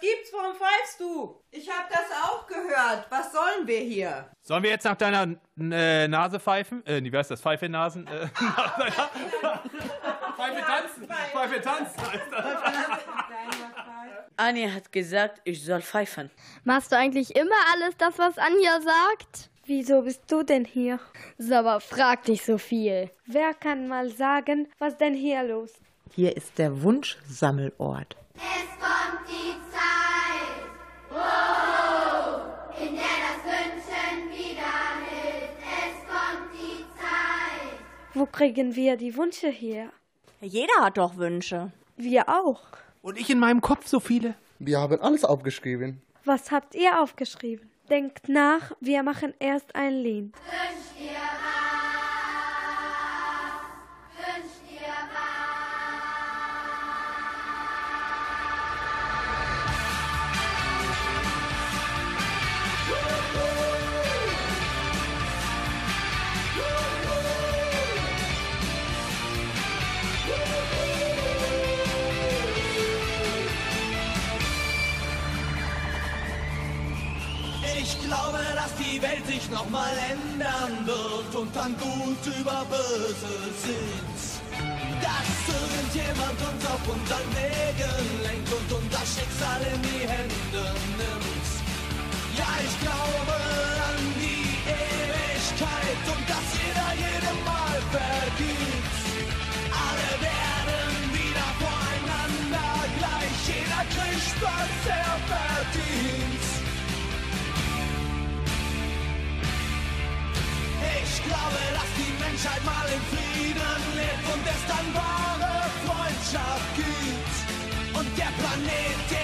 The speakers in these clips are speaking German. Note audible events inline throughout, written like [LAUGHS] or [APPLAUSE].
gibt's? Warum pfeifst du? Ich hab das auch gehört. Was sollen wir hier? Sollen wir jetzt nach deiner äh, Nase pfeifen? Äh, wie heißt das? Pfeife Nasen? Äh, [LAUGHS] Pfeife tanzen. Pfeife tanzen. Anja hat gesagt, ich soll pfeifen. Machst du eigentlich immer alles das, was Anja sagt? Wieso bist du denn hier? So, aber frag nicht so viel. Wer kann mal sagen, was denn hier los? Hier ist der Wunschsammelort. Es kommt die Wo kriegen wir die Wünsche her? Jeder hat doch Wünsche. Wir auch. Und ich in meinem Kopf so viele. Wir haben alles aufgeschrieben. Was habt ihr aufgeschrieben? Denkt nach, wir machen erst ein Lied. Wünsch dir sich nochmal ändern wird und dann gut über böse sind. Dass irgendjemand uns auf unseren Wegen lenkt und unser Schicksal in die Hände nimmt. Ja, ich glaube an die Ewigkeit und dass jeder jedem Mal vergibt. Alle werden wieder voreinander gleich, jeder kriegt, was er verdient. Glaube, dass die Menschheit mal im Frieden lebt und es dann wahre Freundschaft gibt. Und der Planet der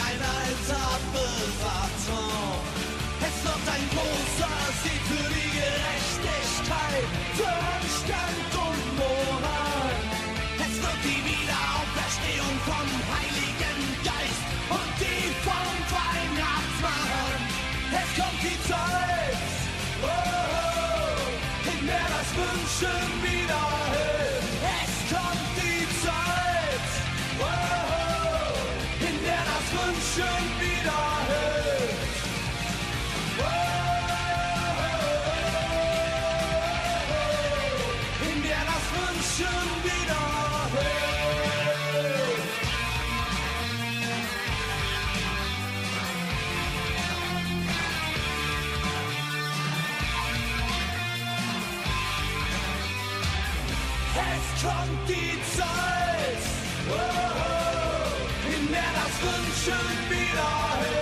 ein alter Traum. Es wird ein großer Sieg für die Gerechtigkeit, für Anstand und Moral. Es wird die Wiederauferstehung vom Heiligen Geist und die vom Weihnachtsmann. Es kommt die Zeit, oh, oh, in der das Wünschen in der das Wünschen wieder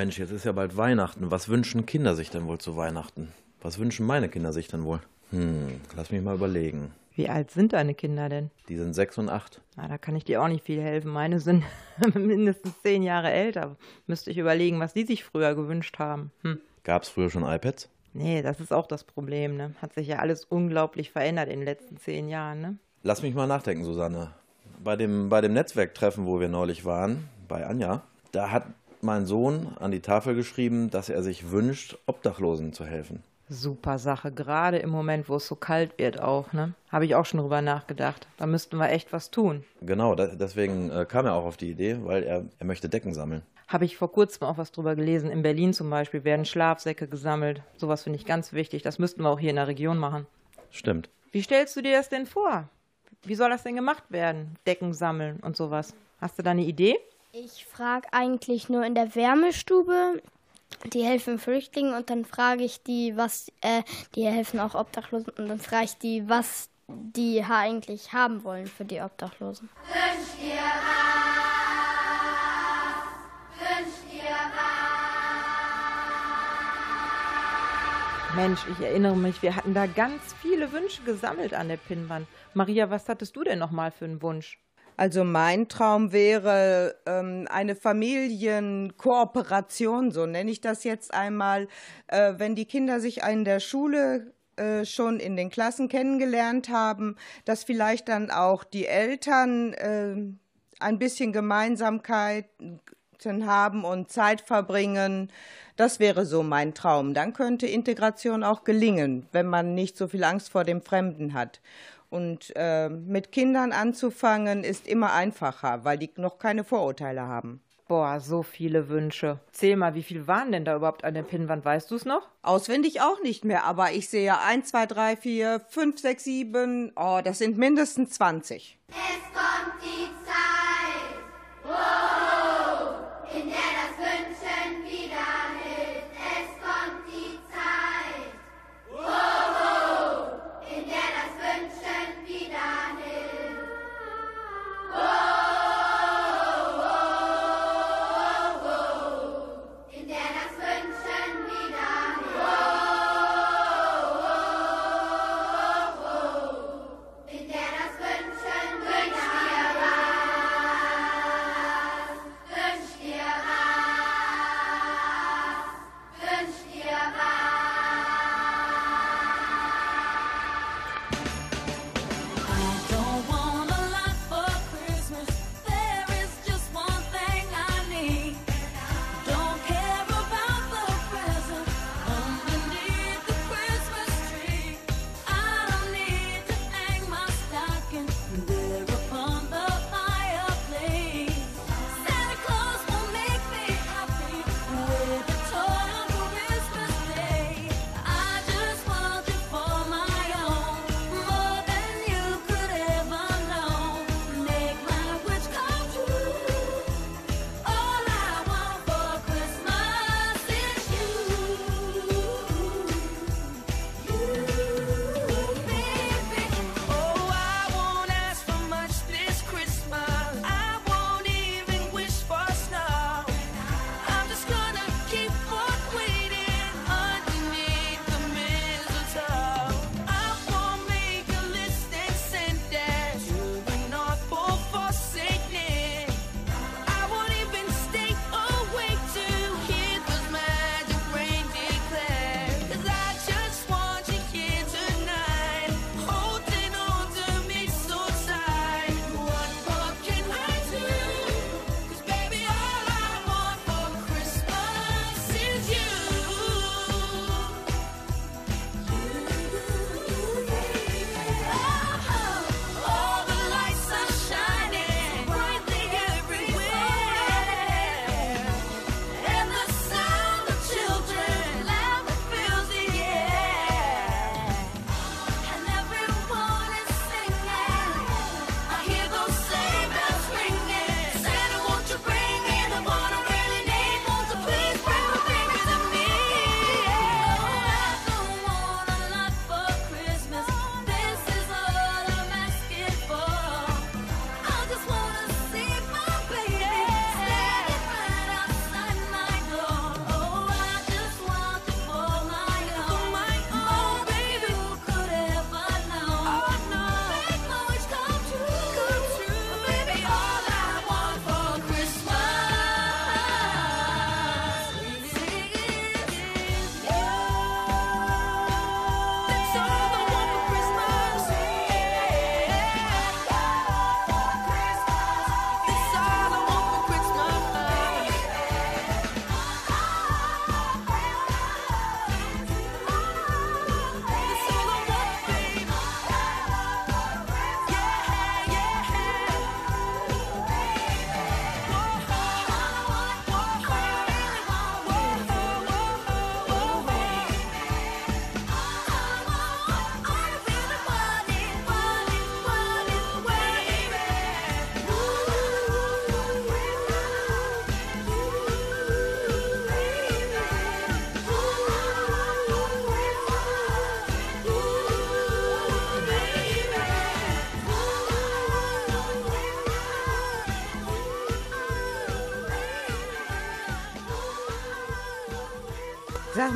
Mensch, jetzt ist ja bald Weihnachten. Was wünschen Kinder sich denn wohl zu Weihnachten? Was wünschen meine Kinder sich denn wohl? Hm, lass mich mal überlegen. Wie alt sind deine Kinder denn? Die sind sechs und acht. Na, da kann ich dir auch nicht viel helfen. Meine sind [LAUGHS] mindestens zehn Jahre älter. Müsste ich überlegen, was die sich früher gewünscht haben. Hm. Gab es früher schon iPads? Nee, das ist auch das Problem. Ne? Hat sich ja alles unglaublich verändert in den letzten zehn Jahren. Ne? Lass mich mal nachdenken, Susanne. Bei dem, bei dem Netzwerktreffen, wo wir neulich waren, bei Anja, da hat mein Sohn an die Tafel geschrieben, dass er sich wünscht, Obdachlosen zu helfen. Super Sache, gerade im Moment, wo es so kalt wird auch, ne? Habe ich auch schon drüber nachgedacht. Da müssten wir echt was tun. Genau, da, deswegen äh, kam er auch auf die Idee, weil er, er möchte Decken sammeln. Habe ich vor kurzem auch was drüber gelesen. In Berlin zum Beispiel werden Schlafsäcke gesammelt. Sowas finde ich ganz wichtig. Das müssten wir auch hier in der Region machen. Stimmt. Wie stellst du dir das denn vor? Wie soll das denn gemacht werden? Decken sammeln und sowas. Hast du da eine Idee? Ich frage eigentlich nur in der Wärmestube. Die helfen Flüchtlingen und dann frage ich die, was, äh, die helfen auch Obdachlosen und dann frage ich die, was die eigentlich haben wollen für die Obdachlosen. Wünsch dir was, wünsch dir was. Mensch, ich erinnere mich, wir hatten da ganz viele Wünsche gesammelt an der Pinnwand. Maria, was hattest du denn nochmal für einen Wunsch? Also mein Traum wäre ähm, eine Familienkooperation, so nenne ich das jetzt einmal, äh, wenn die Kinder sich in der Schule äh, schon in den Klassen kennengelernt haben, dass vielleicht dann auch die Eltern äh, ein bisschen Gemeinsamkeiten haben und Zeit verbringen. Das wäre so mein Traum. Dann könnte Integration auch gelingen, wenn man nicht so viel Angst vor dem Fremden hat. Und äh, mit Kindern anzufangen ist immer einfacher, weil die noch keine Vorurteile haben. Boah, so viele Wünsche. Zähl mal, wie viel waren denn da überhaupt an der Pinnwand? Weißt du es noch? Auswendig auch nicht mehr, aber ich sehe 1, 2, 3, 4, 5, 6, 7. Oh, das sind mindestens 20. Es kommt die Zeit, oh,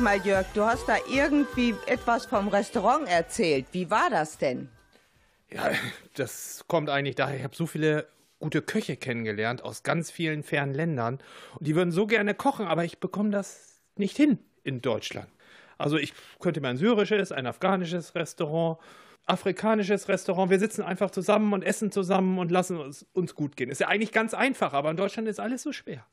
mal, Jörg, du hast da irgendwie etwas vom Restaurant erzählt. Wie war das denn? Ja, das kommt eigentlich daher, ich habe so viele gute Köche kennengelernt aus ganz vielen fernen Ländern. Und die würden so gerne kochen, aber ich bekomme das nicht hin in Deutschland. Also ich könnte mir ein syrisches, ein afghanisches Restaurant, afrikanisches Restaurant. Wir sitzen einfach zusammen und essen zusammen und lassen uns, uns gut gehen. Ist ja eigentlich ganz einfach, aber in Deutschland ist alles so schwer.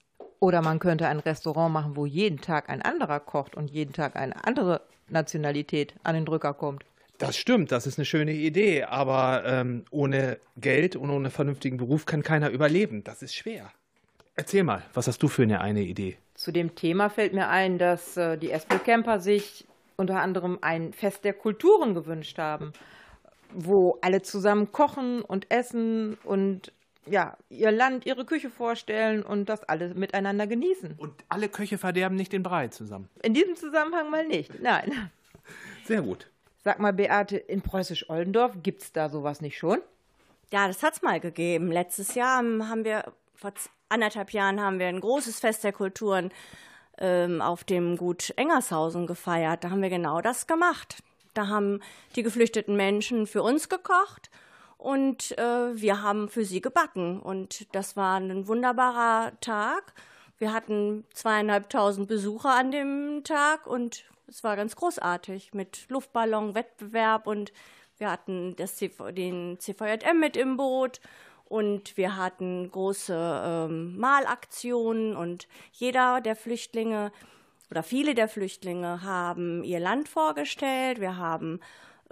Oder man könnte ein Restaurant machen, wo jeden Tag ein anderer kocht und jeden Tag eine andere Nationalität an den Drücker kommt. Das stimmt, das ist eine schöne Idee, aber ähm, ohne Geld und ohne vernünftigen Beruf kann keiner überleben. Das ist schwer. Erzähl mal, was hast du für eine, eine Idee? Zu dem Thema fällt mir ein, dass äh, die Espelcamper sich unter anderem ein Fest der Kulturen gewünscht haben, wo alle zusammen kochen und essen und ja, ihr Land, ihre Küche vorstellen und das alle miteinander genießen. Und alle Köche verderben nicht den Brei zusammen. In diesem Zusammenhang mal nicht, nein. Sehr gut. Sag mal, Beate, in Preußisch-Oldendorf gibt es da sowas nicht schon? Ja, das hat es mal gegeben. Letztes Jahr haben wir, vor anderthalb Jahren haben wir ein großes Fest der Kulturen ähm, auf dem Gut Engershausen gefeiert. Da haben wir genau das gemacht. Da haben die geflüchteten Menschen für uns gekocht und äh, wir haben für sie gebacken. Und das war ein wunderbarer Tag. Wir hatten zweieinhalbtausend Besucher an dem Tag und es war ganz großartig mit Luftballon-Wettbewerb und wir hatten das CV, den CVJM mit im Boot und wir hatten große ähm, Malaktionen und jeder der Flüchtlinge oder viele der Flüchtlinge haben ihr Land vorgestellt. Wir haben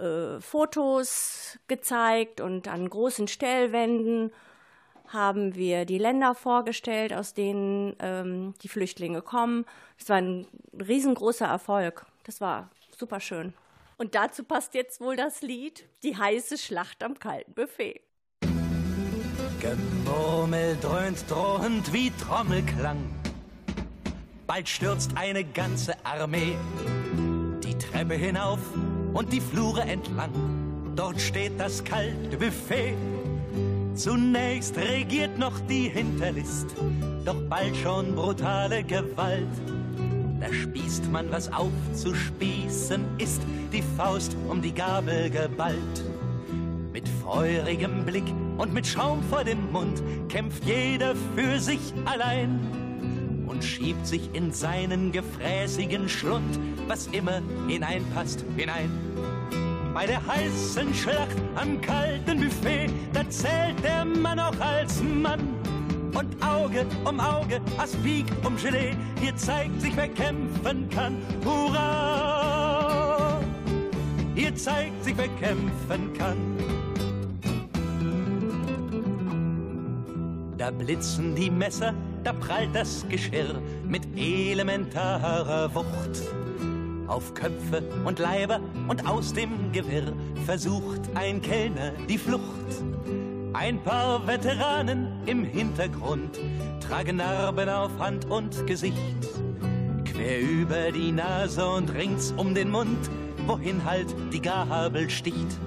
äh, Fotos gezeigt und an großen Stellwänden haben wir die Länder vorgestellt, aus denen ähm, die Flüchtlinge kommen. Es war ein riesengroßer Erfolg. Das war super schön. Und dazu passt jetzt wohl das Lied Die heiße Schlacht am kalten Buffet. Gemurmel dröhnt drohend wie Trommelklang. Bald stürzt eine ganze Armee die Treppe hinauf und die Flure entlang. Dort steht das kalte Buffet. Zunächst regiert noch die Hinterlist, doch bald schon brutale Gewalt. Da spießt man, was aufzuspießen ist, die Faust um die Gabel geballt. Mit feurigem Blick und mit Schaum vor dem Mund kämpft jeder für sich allein und schiebt sich in seinen gefräßigen Schlund, was immer hineinpasst, hinein. Bei der heißen Schlacht am kalten Buffet, da zählt der Mann auch als Mann. Und Auge um Auge, Aspik um Gelee, hier zeigt sich, wer kämpfen kann. Hurra! Hier zeigt sich, wer kämpfen kann. Da blitzen die Messer, da prallt das Geschirr mit elementarer Wucht. Auf Köpfe und Leiber und aus dem Gewirr versucht ein Kellner die Flucht. Ein paar Veteranen im Hintergrund tragen Narben auf Hand und Gesicht. Quer über die Nase und rings um den Mund, wohin halt die Gabel sticht.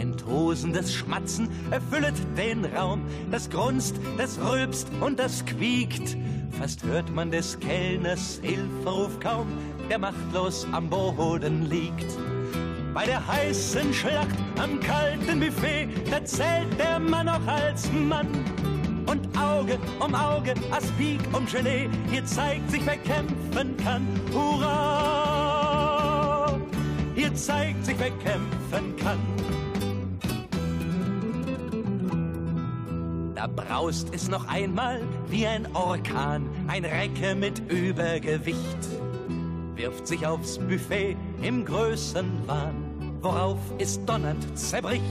Ein tosendes Schmatzen erfüllet den Raum, das grunzt, das rülpst und das quiekt. Fast hört man des Kellners Hilferuf kaum, der machtlos am Boden liegt. Bei der heißen Schlacht am kalten Buffet, da zählt der Mann auch als Mann. Und Auge um Auge, Aspik um Gelee, hier zeigt sich, wer kämpfen kann. Hurra! Hier zeigt sich, wer kämpfen kann. Da braust es noch einmal wie ein Orkan, ein Recke mit Übergewicht. Wirft sich aufs Buffet im Größenwahn, worauf es donnernd zerbricht.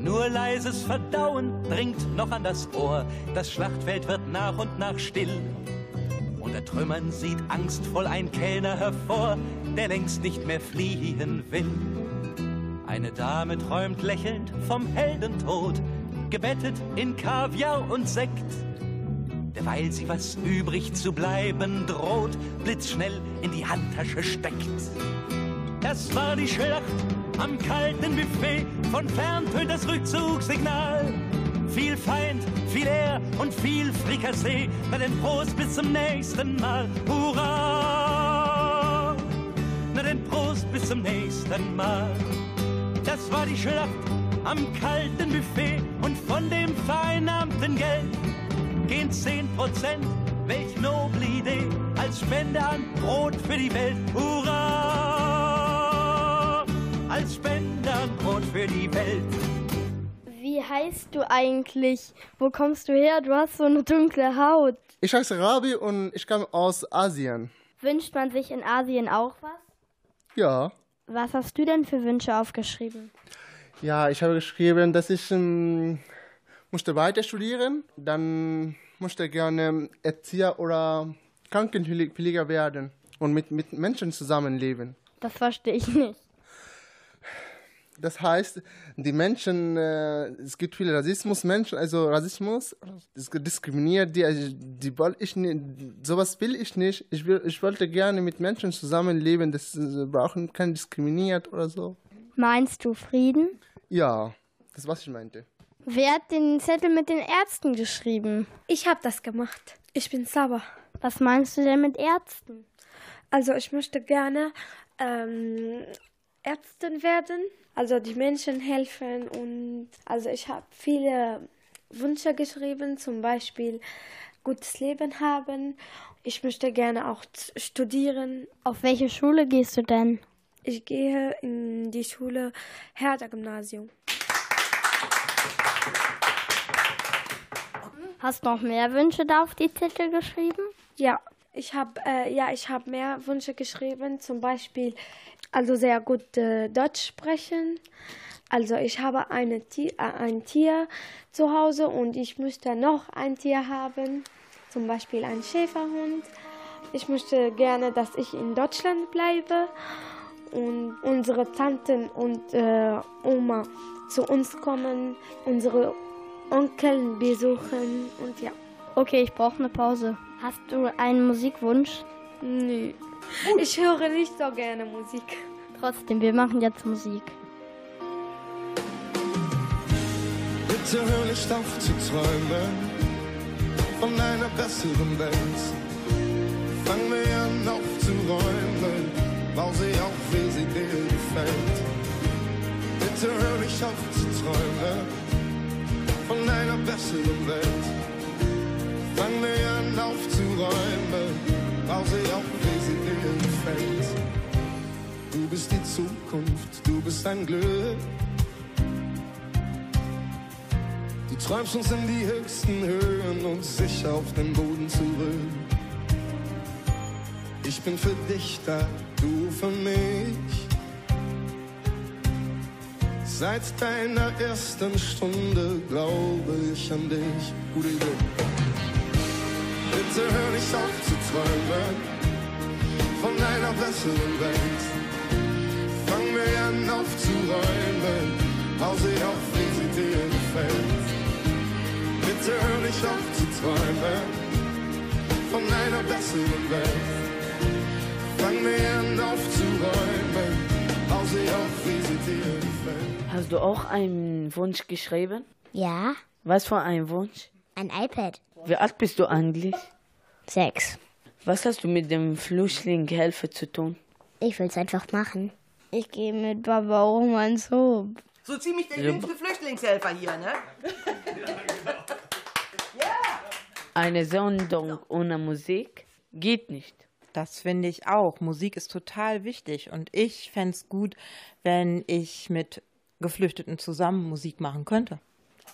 Nur leises Verdauen dringt noch an das Ohr, das Schlachtfeld wird nach und nach still. Unter Trümmern sieht angstvoll ein Kellner hervor, der längst nicht mehr fliehen will. Eine Dame träumt lächelnd vom Heldentod, gebettet in Kaviar und Sekt. Derweil sie was übrig zu bleiben droht, blitzschnell in die Handtasche steckt. Das war die Schlacht am kalten Buffet, von fern tönt das Rückzugssignal. Viel Feind, viel Ehr und viel Frikassee, bei den Prost bis zum nächsten Mal. Hurra! ersten Mal. Das war die Schlacht am kalten Buffet und von dem vereinnahmten Geld gehen 10 Prozent, welch noble Idee, als Spende an Brot für die Welt. Hurra! Als Spende an Brot für die Welt. Wie heißt du eigentlich? Wo kommst du her? Du hast so eine dunkle Haut. Ich heiße Rabi und ich komme aus Asien. Wünscht man sich in Asien auch was? Ja. Was hast du denn für Wünsche aufgeschrieben? Ja, ich habe geschrieben, dass ich ähm, musste weiter studieren, dann musste gerne Erzieher oder Krankenpfleger werden und mit, mit Menschen zusammenleben. Das verstehe ich nicht. Das heißt, die Menschen, äh, es gibt viele Rassismus, Menschen, also Rassismus, es diskriminiert die, also die will ich nicht, sowas will ich nicht. Ich, will, ich wollte gerne mit Menschen zusammenleben, das äh, brauchen kein diskriminiert oder so. Meinst du Frieden? Ja, das was ich meinte. Wer hat den Zettel mit den Ärzten geschrieben? Ich habe das gemacht. Ich bin sauer. Was meinst du denn mit Ärzten? Also ich möchte gerne ähm, Ärztin werden, also die Menschen helfen und also ich habe viele Wünsche geschrieben, zum Beispiel gutes Leben haben. Ich möchte gerne auch studieren. Auf welche Schule gehst du denn? Ich gehe in die Schule Herder Gymnasium. Hast du noch mehr Wünsche da auf die Zettel geschrieben? Ja, ich habe äh, ja, ich habe mehr Wünsche geschrieben, zum Beispiel also sehr gut äh, Deutsch sprechen. Also ich habe eine Tier, äh, ein Tier zu Hause und ich möchte noch ein Tier haben, zum Beispiel ein Schäferhund. Ich möchte gerne, dass ich in Deutschland bleibe und unsere Tanten und äh, Oma zu uns kommen, unsere Onkel besuchen und ja. Okay, ich brauche eine Pause. Hast du einen Musikwunsch? Nee. Ich höre nicht so gerne Musik. Trotzdem, wir machen jetzt Musik. Bitte hör nicht auf zu träumen von einer besseren Welt. Fang mir an aufzuräumen, bau sie auf, Hör nicht auf zu träumen von einer besseren Welt. Fang mir an aufzuräumen, bau sie auf, wie sie dir gefällt. Du bist die Zukunft, du bist ein Glück. Du träumst uns in die höchsten Höhen und sicher auf den Boden zurück. Ich bin für dich da, du für mich. Seit deiner ersten Stunde glaube ich an dich. Gute Idee. Bitte hör nicht auf zu träumen von einer besseren Welt. Fang mir an aufzuräumen, hau sie auf, wie sie dir gefällt. Bitte hör nicht auf zu träumen von einer besseren Welt. Fang mir an aufzuräumen, hau sie auf, wie sie dir gefällt. Hast du auch einen Wunsch geschrieben? Ja, Was für ein Wunsch? ein iPad. Wie alt bist du eigentlich? Sechs. Was hast du mit dem Flüchtlingshilfe zu tun? Ich will's einfach machen. Ich gehe mit Papa Oma ins Hof. So ziemlich der Ja. jüngste Flüchtlingshelfer hier, ne? Eine Sendung ohne Musik geht nicht. Das finde ich auch. Musik ist total wichtig. Und ich fände es gut, wenn ich mit Geflüchteten zusammen Musik machen könnte.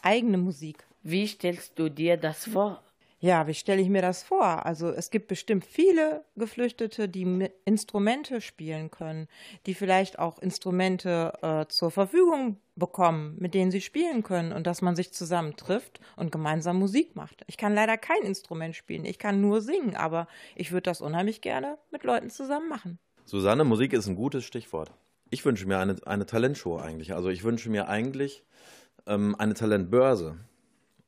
Eigene Musik. Wie stellst du dir das vor? Ja, wie stelle ich mir das vor? Also es gibt bestimmt viele Geflüchtete, die Instrumente spielen können, die vielleicht auch Instrumente äh, zur Verfügung bekommen, mit denen sie spielen können und dass man sich zusammen trifft und gemeinsam Musik macht. Ich kann leider kein Instrument spielen, ich kann nur singen, aber ich würde das unheimlich gerne mit Leuten zusammen machen. Susanne, Musik ist ein gutes Stichwort. Ich wünsche mir eine, eine Talentshow eigentlich. Also ich wünsche mir eigentlich ähm, eine Talentbörse.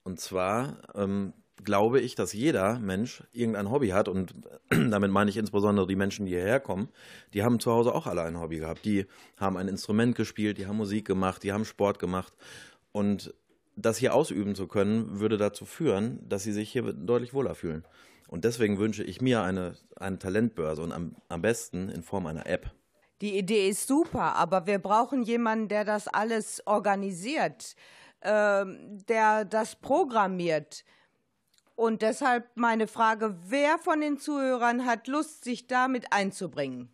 Und zwar ähm, glaube ich, dass jeder Mensch irgendein Hobby hat und [CLEARS THROAT] damit meine ich insbesondere die Menschen, die hierher kommen, die haben zu Hause auch alle ein Hobby gehabt. Die haben ein Instrument gespielt, die haben Musik gemacht, die haben Sport gemacht und das hier ausüben zu können, würde dazu führen, dass sie sich hier deutlich wohler fühlen. Und deswegen wünsche ich mir eine, eine Talentbörse und am, am besten in Form einer App. Die Idee ist super, aber wir brauchen jemanden, der das alles organisiert, ähm, der das programmiert. Und deshalb meine Frage, wer von den Zuhörern hat Lust, sich damit einzubringen?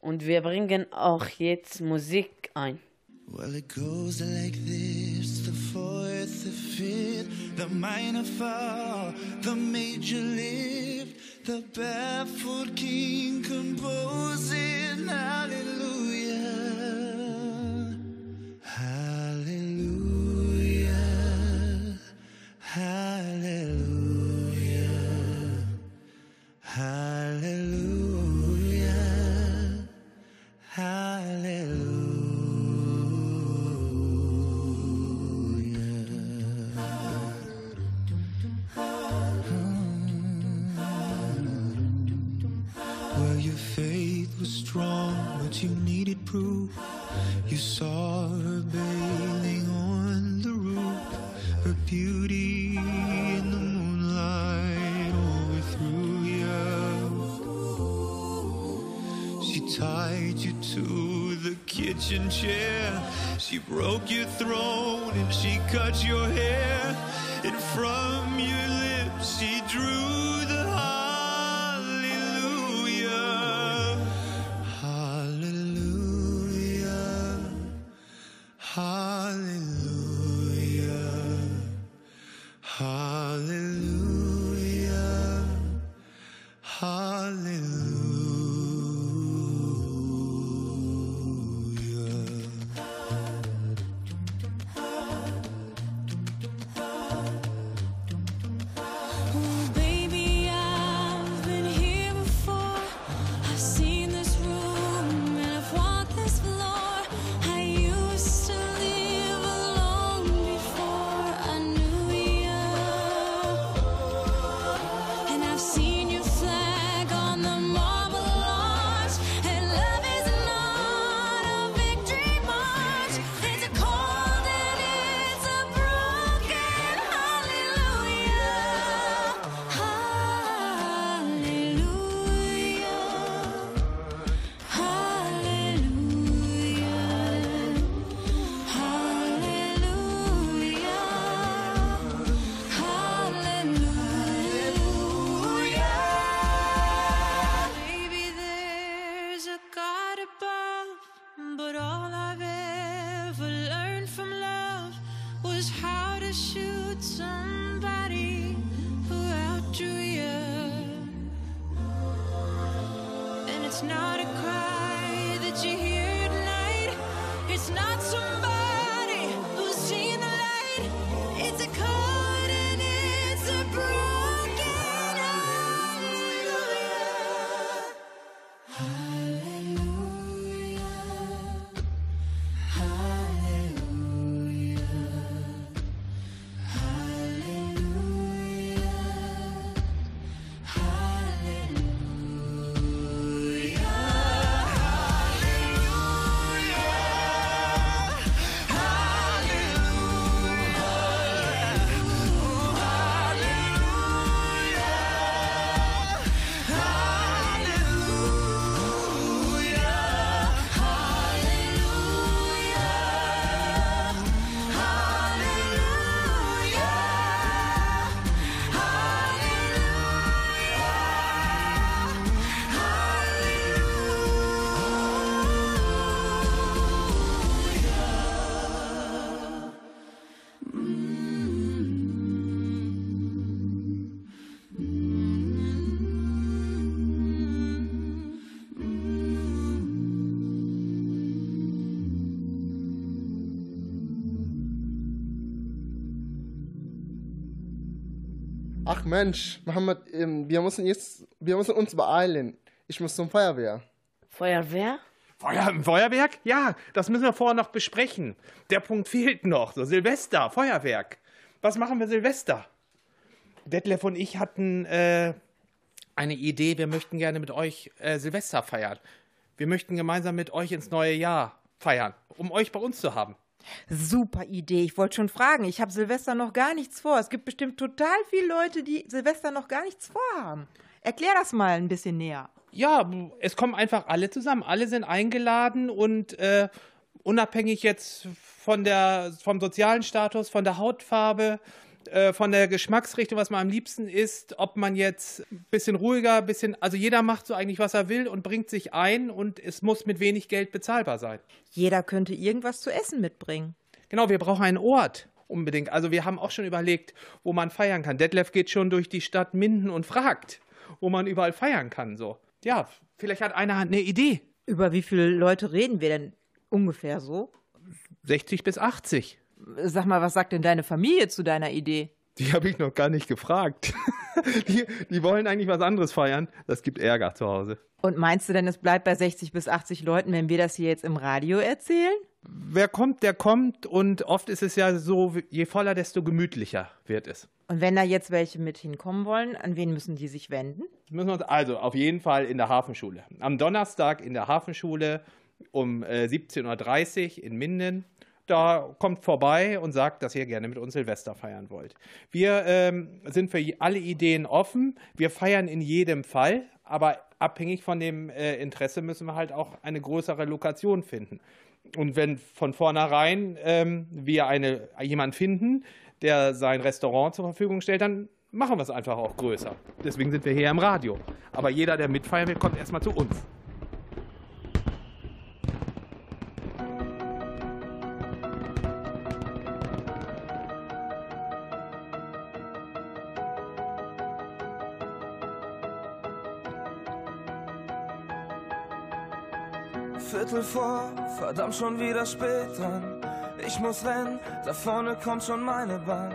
Und wir bringen auch jetzt Musik ein. Well, it goes like this the fourth, the fifth, the minor fall, the major lift, the baffled king composing hallelujah. You saw her bathing on the roof, her beauty in the moonlight overthrew you. She tied you to the kitchen chair. She broke your throne and she cut your hair. And from your lips she drew Mensch, Mohammed, ähm, wir müssen jetzt, wir müssen uns beeilen. Ich muss zum Feuerwehr. Feuerwehr? Feuer Feuerwerk? Ja, das müssen wir vorher noch besprechen. Der Punkt fehlt noch. So Silvester, Feuerwerk. Was machen wir Silvester? Detlef und ich hatten äh, eine Idee. Wir möchten gerne mit euch äh, Silvester feiern. Wir möchten gemeinsam mit euch ins neue Jahr feiern, um euch bei uns zu haben. Super Idee. Ich wollte schon fragen. Ich habe Silvester noch gar nichts vor. Es gibt bestimmt total viele Leute, die Silvester noch gar nichts vorhaben. Erklär das mal ein bisschen näher. Ja, es kommen einfach alle zusammen. Alle sind eingeladen und äh, unabhängig jetzt von der, vom sozialen Status, von der Hautfarbe, äh, von der Geschmacksrichtung, was man am liebsten isst, ob man jetzt ein bisschen ruhiger, ein bisschen, also jeder macht so eigentlich, was er will und bringt sich ein und es muss mit wenig Geld bezahlbar sein. Jeder könnte irgendwas zu essen mitbringen. Genau, wir brauchen einen Ort. Unbedingt. Also wir haben auch schon überlegt, wo man feiern kann. Detlef geht schon durch die Stadt Minden und fragt, wo man überall feiern kann. So. Ja, vielleicht hat einer eine Idee. Über wie viele Leute reden wir denn ungefähr so? 60 bis 80. Sag mal, was sagt denn deine Familie zu deiner Idee? Die habe ich noch gar nicht gefragt. [LAUGHS] die, die wollen eigentlich was anderes feiern. Das gibt Ärger zu Hause. Und meinst du denn, es bleibt bei 60 bis 80 Leuten, wenn wir das hier jetzt im Radio erzählen? Wer kommt, der kommt. Und oft ist es ja so, je voller, desto gemütlicher wird es. Und wenn da jetzt welche mit hinkommen wollen, an wen müssen die sich wenden? Müssen wir uns also auf jeden Fall in der Hafenschule. Am Donnerstag in der Hafenschule um äh, 17.30 Uhr in Minden. Da kommt vorbei und sagt, dass ihr gerne mit uns Silvester feiern wollt. Wir ähm, sind für alle Ideen offen. Wir feiern in jedem Fall, aber abhängig von dem äh, Interesse müssen wir halt auch eine größere Lokation finden. Und wenn von vornherein ähm, wir eine, jemanden finden, der sein Restaurant zur Verfügung stellt, dann machen wir es einfach auch größer. Deswegen sind wir hier im Radio. Aber jeder, der mitfeiern will, kommt erstmal zu uns. Vor, verdammt schon wieder spät dran. Ich muss rennen, da vorne kommt schon meine Bahn.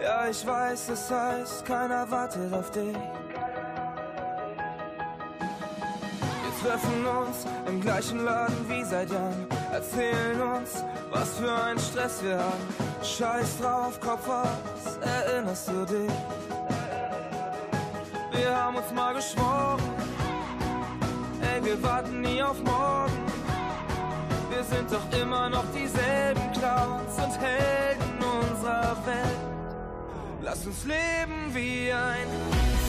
Ja, ich weiß, es heißt, keiner wartet auf dich. Wir treffen uns im gleichen Laden wie seit Jahren. Erzählen uns, was für ein Stress wir haben. Scheiß drauf, Kopf aus, erinnerst du dich? Wir haben uns mal geschworen, ey, wir warten nie auf morgen. Wir sind doch immer noch dieselben Clowns und Helden unserer Welt. Lass uns leben wie ein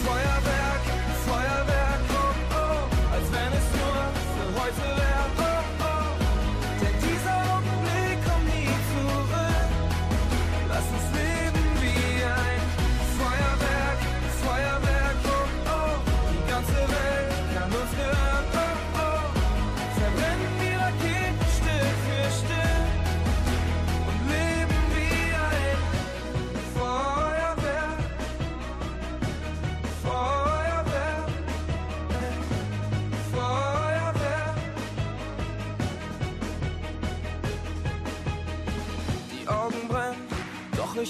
Feuerwerk, Feuerwerk, oh oh, als wenn es nur für heute wäre,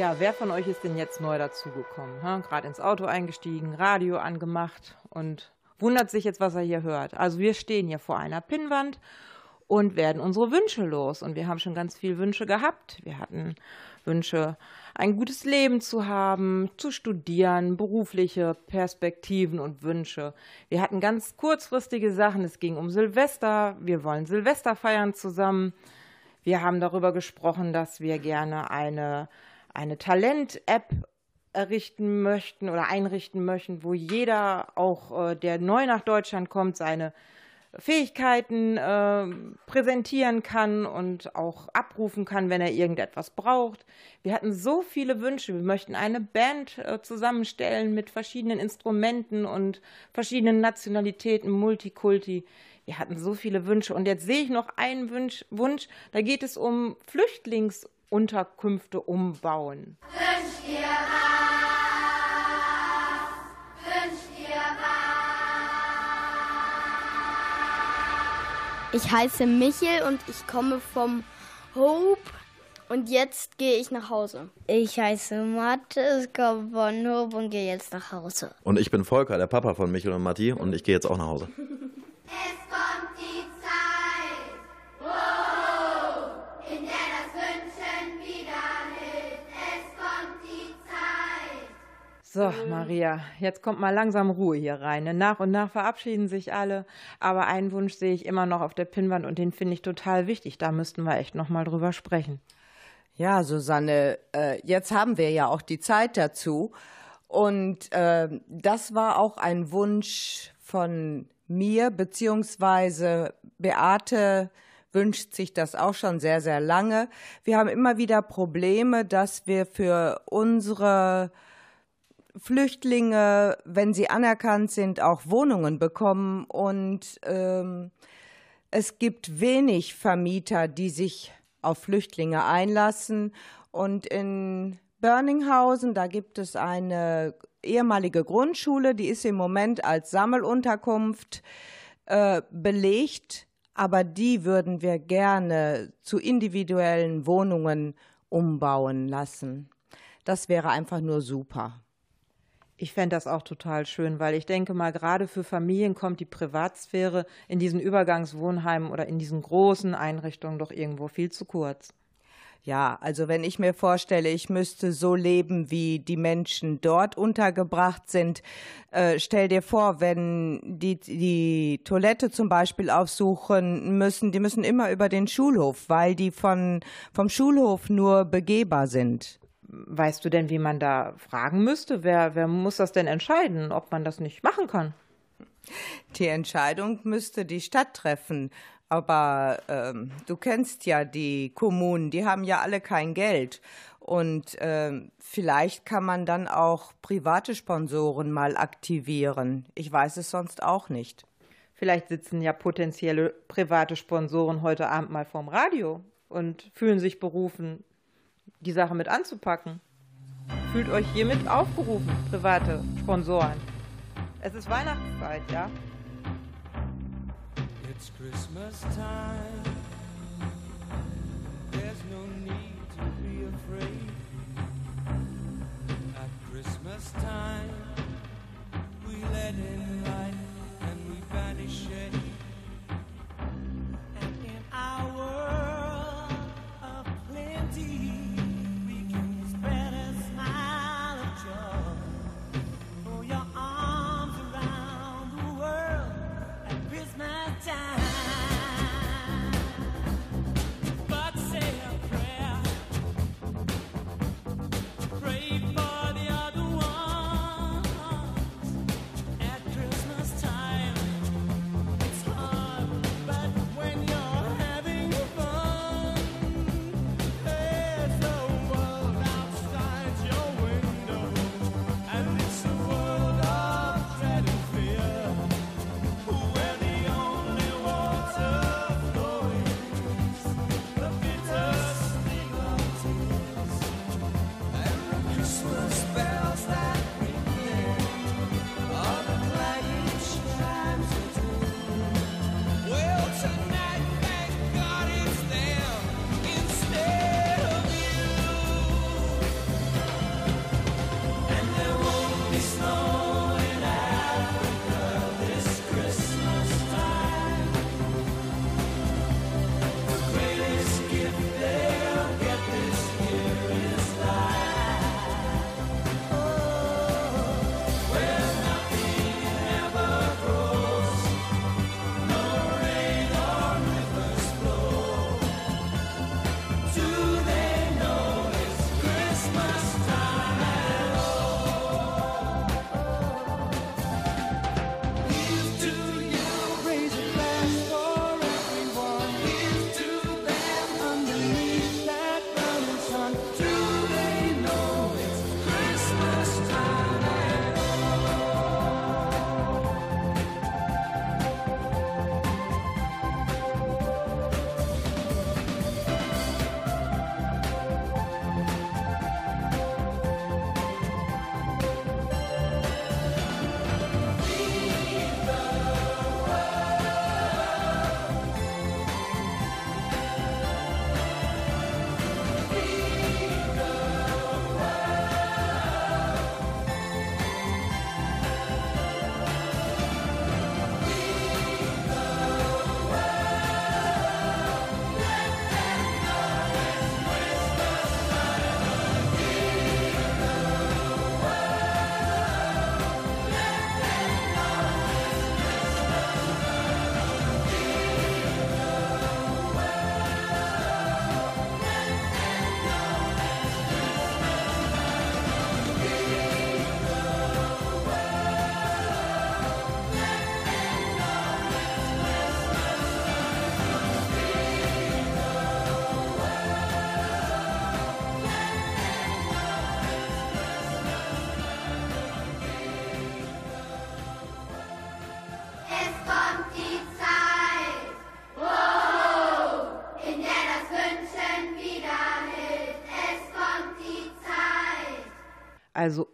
Ja, wer von euch ist denn jetzt neu dazugekommen? Ha? Gerade ins Auto eingestiegen, Radio angemacht und wundert sich jetzt, was er hier hört. Also wir stehen hier vor einer Pinnwand und werden unsere Wünsche los. Und wir haben schon ganz viele Wünsche gehabt. Wir hatten Wünsche, ein gutes Leben zu haben, zu studieren, berufliche Perspektiven und Wünsche. Wir hatten ganz kurzfristige Sachen. Es ging um Silvester. Wir wollen Silvester feiern zusammen. Wir haben darüber gesprochen, dass wir gerne eine, eine Talent-App errichten möchten oder einrichten möchten, wo jeder, auch äh, der neu nach Deutschland kommt, seine Fähigkeiten äh, präsentieren kann und auch abrufen kann, wenn er irgendetwas braucht. Wir hatten so viele Wünsche. Wir möchten eine Band äh, zusammenstellen mit verschiedenen Instrumenten und verschiedenen Nationalitäten, Multikulti. Wir hatten so viele Wünsche. Und jetzt sehe ich noch einen Wunsch, Wunsch. Da geht es um Flüchtlingsunterkünfte umbauen. Wünscht ihr was? Wünscht ihr Ich heiße Michel und ich komme vom Hope und jetzt gehe ich nach Hause. Ich heiße Mathis, komme von Hob und gehe jetzt nach Hause. Und ich bin Volker, der Papa von Michel und Matti, und ich gehe jetzt auch nach Hause. Es kommt die So, Maria, jetzt kommt mal langsam Ruhe hier rein. ne? Nach und nach verabschieden sich alle, aber einen Wunsch sehe ich immer noch auf der Pinnwand und den finde ich total wichtig. Da müssten wir echt noch mal drüber sprechen. Ja, Susanne, äh, jetzt haben wir ja auch die Zeit dazu. Und äh, das war auch ein Wunsch von mir, beziehungsweise Beate wünscht sich das auch schon sehr, sehr lange. Wir haben immer wieder Probleme, dass wir für unsere Flüchtlinge, wenn sie anerkannt sind, auch Wohnungen bekommen. Und ähm, es gibt wenig Vermieter, die sich auf Flüchtlinge einlassen. Und in Börninghausen, da gibt es eine ehemalige Grundschule, die ist im Moment als Sammelunterkunft äh, belegt, aber die würden wir gerne zu individuellen Wohnungen umbauen lassen. Das wäre einfach nur super. Ich fände das auch total schön, weil ich denke mal, gerade für Familien kommt die Privatsphäre in diesen Übergangswohnheimen oder in diesen großen Einrichtungen doch irgendwo viel zu kurz. Ja, also wenn ich mir vorstelle, ich müsste so leben, wie die Menschen dort untergebracht sind, äh, stell dir vor, wenn die die Toilette zum Beispiel aufsuchen müssen, die müssen immer über den Schulhof, weil die von vom Schulhof nur begehbar sind. Weißt du denn, wie man da fragen müsste? Wer, wer muss das denn entscheiden, ob man das nicht machen kann? Die Entscheidung müsste die Stadt treffen. Aber ähm, du kennst ja die Kommunen, die haben ja alle kein Geld. Und ähm, vielleicht kann man dann auch private Sponsoren mal aktivieren. Ich weiß es sonst auch nicht. Vielleicht sitzen ja potenzielle private Sponsoren heute Abend mal vorm Radio und fühlen sich berufen, die Sache mit anzupacken. Fühlt euch hiermit aufgerufen, private Sponsoren. Es ist Weihnachtszeit, ja? It's Christmas time. There's no need to be afraid. At Christmas time, we let in light and we banish shade.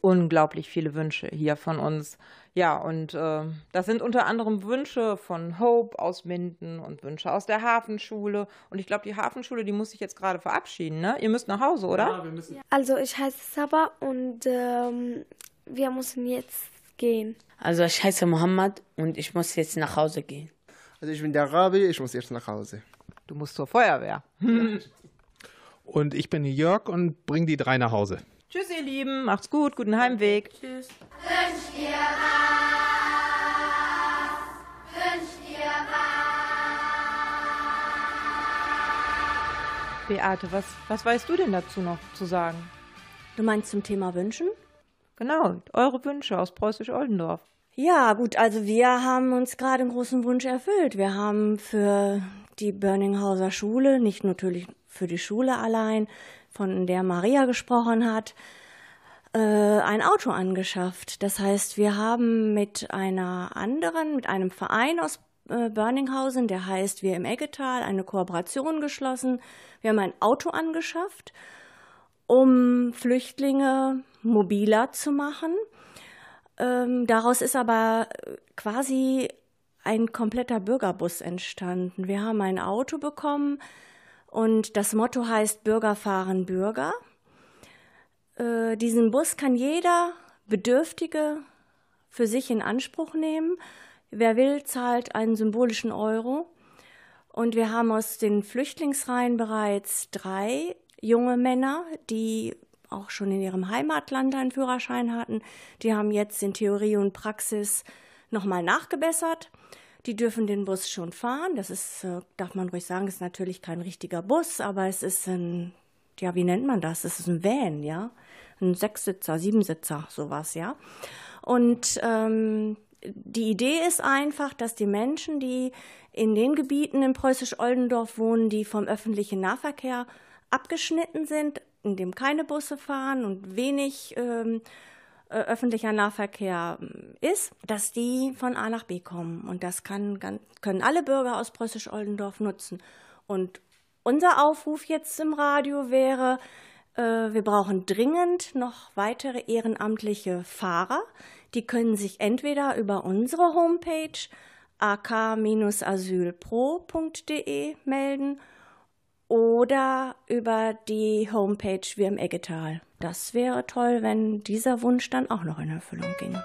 Unglaublich viele Wünsche hier von uns. Ja, und äh, das sind unter anderem Wünsche von Hope aus Minden und Wünsche aus der Hafenschule. Und ich glaube, die Hafenschule, die muss sich jetzt gerade verabschieden, ne? Ihr müsst nach Hause, oder? Ja, wir müssen. Also ich heiße Saba und ähm, wir müssen jetzt gehen. Also ich heiße Mohammed und ich muss jetzt nach Hause gehen. Also ich bin der Rabi, ich muss jetzt nach Hause. Du musst zur Feuerwehr. [LAUGHS] Und ich bin Jörg und bring die drei nach Hause. Tschüss, ihr Lieben. Macht's gut. Guten Heimweg. Tschüss. Wünsch dir was, wünsch dir was. Beate, was, was weißt du denn dazu noch zu sagen? Du meinst zum Thema Wünschen? Genau, eure Wünsche aus Preußisch-Oldendorf. Ja, gut, also wir haben uns gerade einen großen Wunsch erfüllt. Wir haben für die Börninghauser Schule, nicht natürlich für die Schule allein, von der Maria gesprochen hat, äh, ein Auto angeschafft. Das heißt, wir haben mit einer anderen, mit einem Verein aus äh, Börninghausen, der heißt Wir im Eggetal, eine Kooperation geschlossen. Wir haben ein Auto angeschafft, um Flüchtlinge mobiler zu machen. Ähm, daraus ist aber quasi ein kompletter Bürgerbus entstanden. Wir haben ein Auto bekommen und das Motto heißt Bürger fahren Bürger. Äh, diesen Bus kann jeder Bedürftige für sich in Anspruch nehmen. Wer will, zahlt einen symbolischen Euro. Und wir haben aus den Flüchtlingsreihen bereits drei junge Männer, die auch schon in ihrem Heimatland einen Führerschein hatten. Die haben jetzt in Theorie und Praxis nochmal nachgebessert. Die dürfen den Bus schon fahren. Das ist, äh, darf man ruhig sagen, ist natürlich kein richtiger Bus, aber es ist ein, ja, wie nennt man das? Es ist ein Van, ja. Ein Sechssitzer, Siebensitzer, sowas, ja. Und ähm, die Idee ist einfach, dass die Menschen, die in den Gebieten in Preußisch-Oldendorf wohnen, die vom öffentlichen Nahverkehr abgeschnitten sind, in dem keine Busse fahren und wenig ähm, äh, öffentlicher Nahverkehr äh, ist, dass die von A nach B kommen. Und das kann, können alle Bürger aus Preußisch-Oldendorf nutzen. Und unser Aufruf jetzt im Radio wäre, äh, wir brauchen dringend noch weitere ehrenamtliche Fahrer. Die können sich entweder über unsere Homepage ak-asylpro.de melden oder über die Homepage Wir im Eggetal. Das wäre toll, wenn dieser Wunsch dann auch noch in Erfüllung ginge.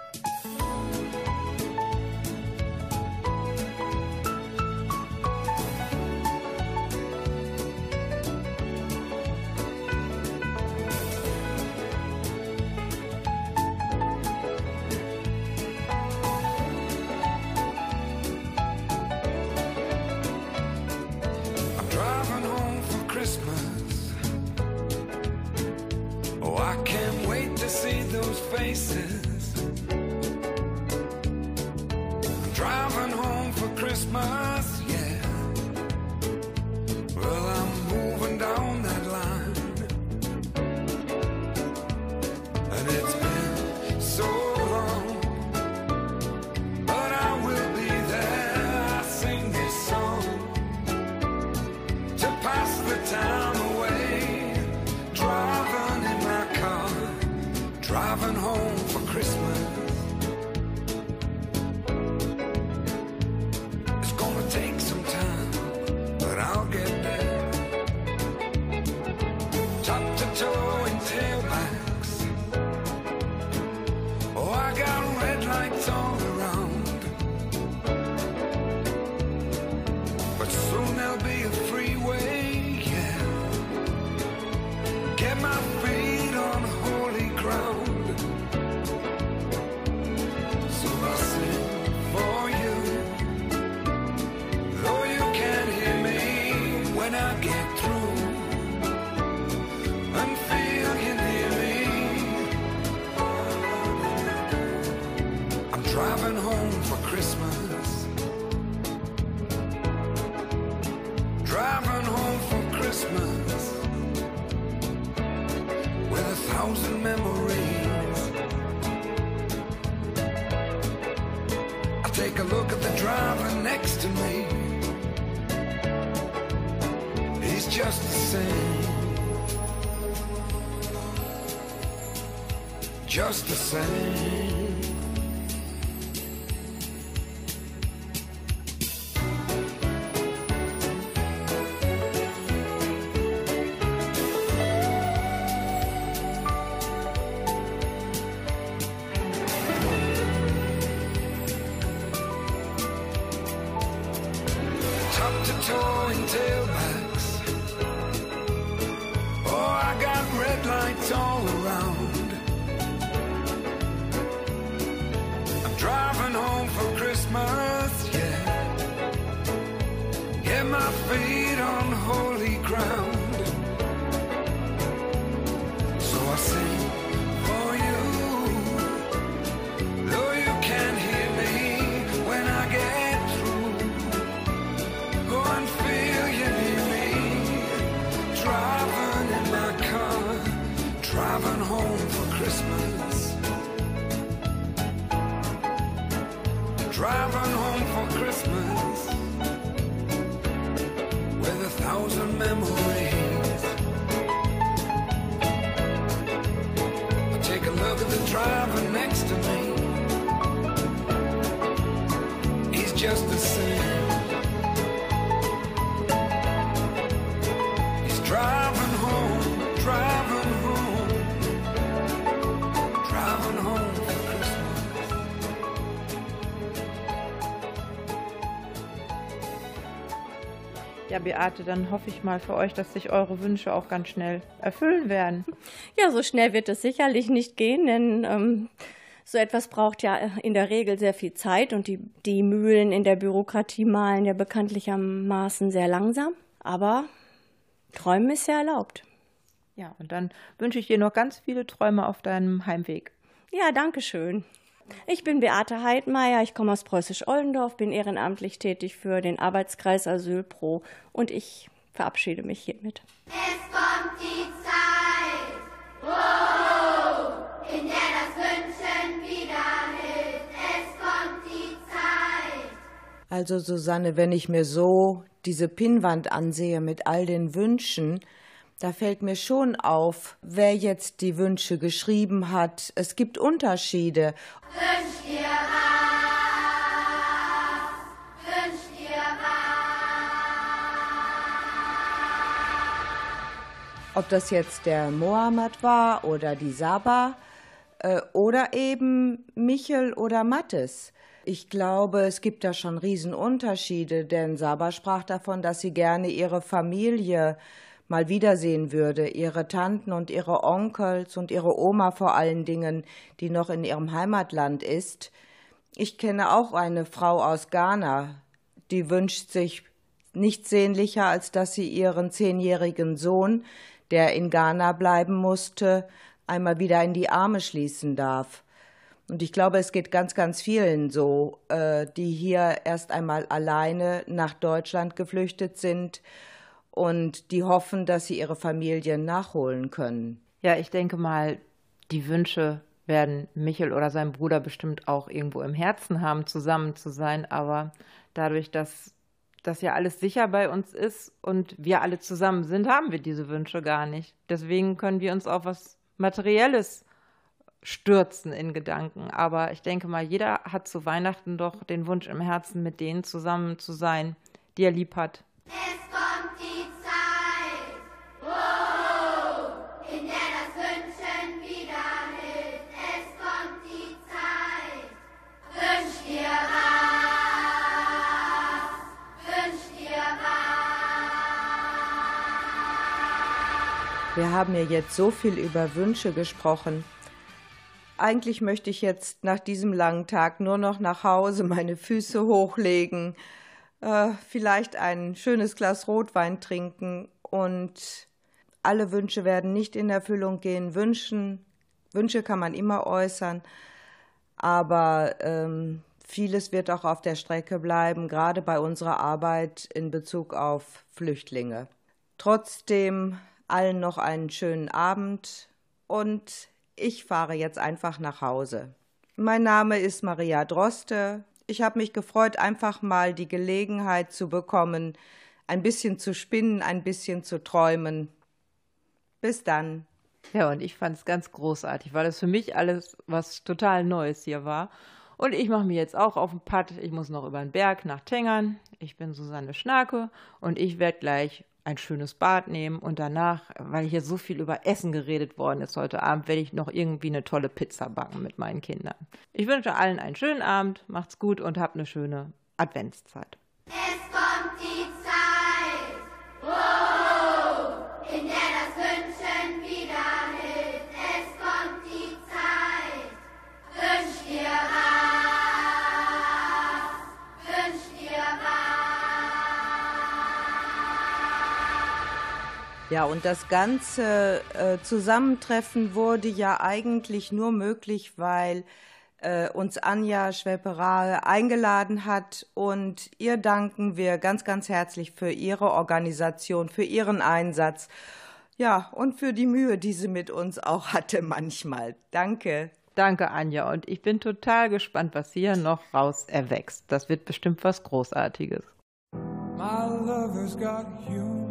Beate, dann hoffe ich mal für euch, dass sich eure Wünsche auch ganz schnell erfüllen werden. Ja, so schnell wird es sicherlich nicht gehen, denn ähm, so etwas braucht ja in der Regel sehr viel Zeit und die, die Mühlen in der Bürokratie malen ja bekanntlichermaßen sehr langsam. Aber träumen ist ja erlaubt. Ja, und dann wünsche ich dir noch ganz viele Träume auf deinem Heimweg. Ja, danke schön. Ich bin Beate Heidmeier, ich komme aus Preußisch-Ollendorf, bin ehrenamtlich tätig für den Arbeitskreis Asylpro und ich verabschiede mich hiermit. Es kommt die Zeit, oh, in der das Wünschen wieder hilft. Es kommt die Zeit. Also Susanne, wenn ich mir so diese Pinnwand ansehe mit all den Wünschen, da fällt mir schon auf, wer jetzt die Wünsche geschrieben hat. Es gibt Unterschiede. Wünsch dir was, wünsch dir Ob das jetzt der Mohammed war oder die Saba äh, oder eben Michel oder Mattes. Ich glaube, es gibt da schon Riesenunterschiede, denn Saba sprach davon, dass sie gerne ihre Familie mal wiedersehen würde, ihre Tanten und ihre Onkels und ihre Oma vor allen Dingen, die noch in ihrem Heimatland ist. Ich kenne auch eine Frau aus Ghana, die wünscht sich nichts sehnlicher, als dass sie ihren zehnjährigen Sohn, der in Ghana bleiben musste, einmal wieder in die Arme schließen darf. Und ich glaube, es geht ganz, ganz vielen so, äh, die hier erst einmal alleine nach Deutschland geflüchtet sind und die hoffen, dass sie ihre Familien nachholen können. Ja, ich denke mal, die Wünsche werden Michel oder sein Bruder bestimmt auch irgendwo im Herzen haben, zusammen zu sein. Aber dadurch, dass das ja alles sicher bei uns ist und wir alle zusammen sind, haben wir diese Wünsche gar nicht. Deswegen können wir uns auf was Materielles stürzen in Gedanken. Aber ich denke mal, jeder hat zu Weihnachten doch den Wunsch im Herzen, mit denen zusammen zu sein, die er lieb hat. Es kommt die Zeit, in der das Wünschen wieder hilft. Es kommt die Zeit, wünsch dir was, wünsch dir was. Wir haben ja jetzt so viel über Wünsche gesprochen. Eigentlich möchte ich jetzt nach diesem langen Tag nur noch nach Hause meine Füße hochlegen, äh, vielleicht ein schönes Glas Rotwein trinken und alle Wünsche werden nicht in Erfüllung gehen. Wünschen, Wünsche kann man immer äußern, aber ähm, vieles wird auch auf der Strecke bleiben, gerade bei unserer Arbeit in Bezug auf Flüchtlinge. Trotzdem allen noch einen schönen Abend und ich fahre jetzt einfach nach Hause. Mein Name ist Maria Droste. Ich habe mich gefreut, einfach mal die Gelegenheit zu bekommen, ein bisschen zu spinnen, ein bisschen zu träumen. Bis dann. Ja, und ich fand es ganz großartig, weil es für mich alles was total Neues hier war. Und ich mache mich jetzt auch auf den Pad. Ich muss noch über den Berg nach Tengern. Ich bin Susanne Schnarke und ich werde gleich ein schönes Bad nehmen und danach, weil hier so viel über Essen geredet worden ist heute Abend, werde ich noch irgendwie eine tolle Pizza backen mit meinen Kindern. Ich wünsche allen einen schönen Abend, macht's gut und habt eine schöne Adventszeit. Ja, und das ganze äh, Zusammentreffen wurde ja eigentlich nur möglich, weil äh, uns Anja Schwepperade eingeladen hat. Und ihr danken wir ganz, ganz herzlich für ihre Organisation, für ihren Einsatz. Ja, und für die Mühe, die sie mit uns auch hatte manchmal. Danke. Danke, Anja. Und ich bin total gespannt, was hier noch raus erwächst. Das wird bestimmt was Großartiges. My lover's got humor.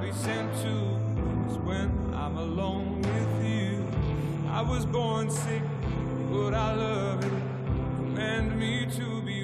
Be sent to is when I'm alone with you. I was born sick, but I love it. Command me to be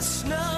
snow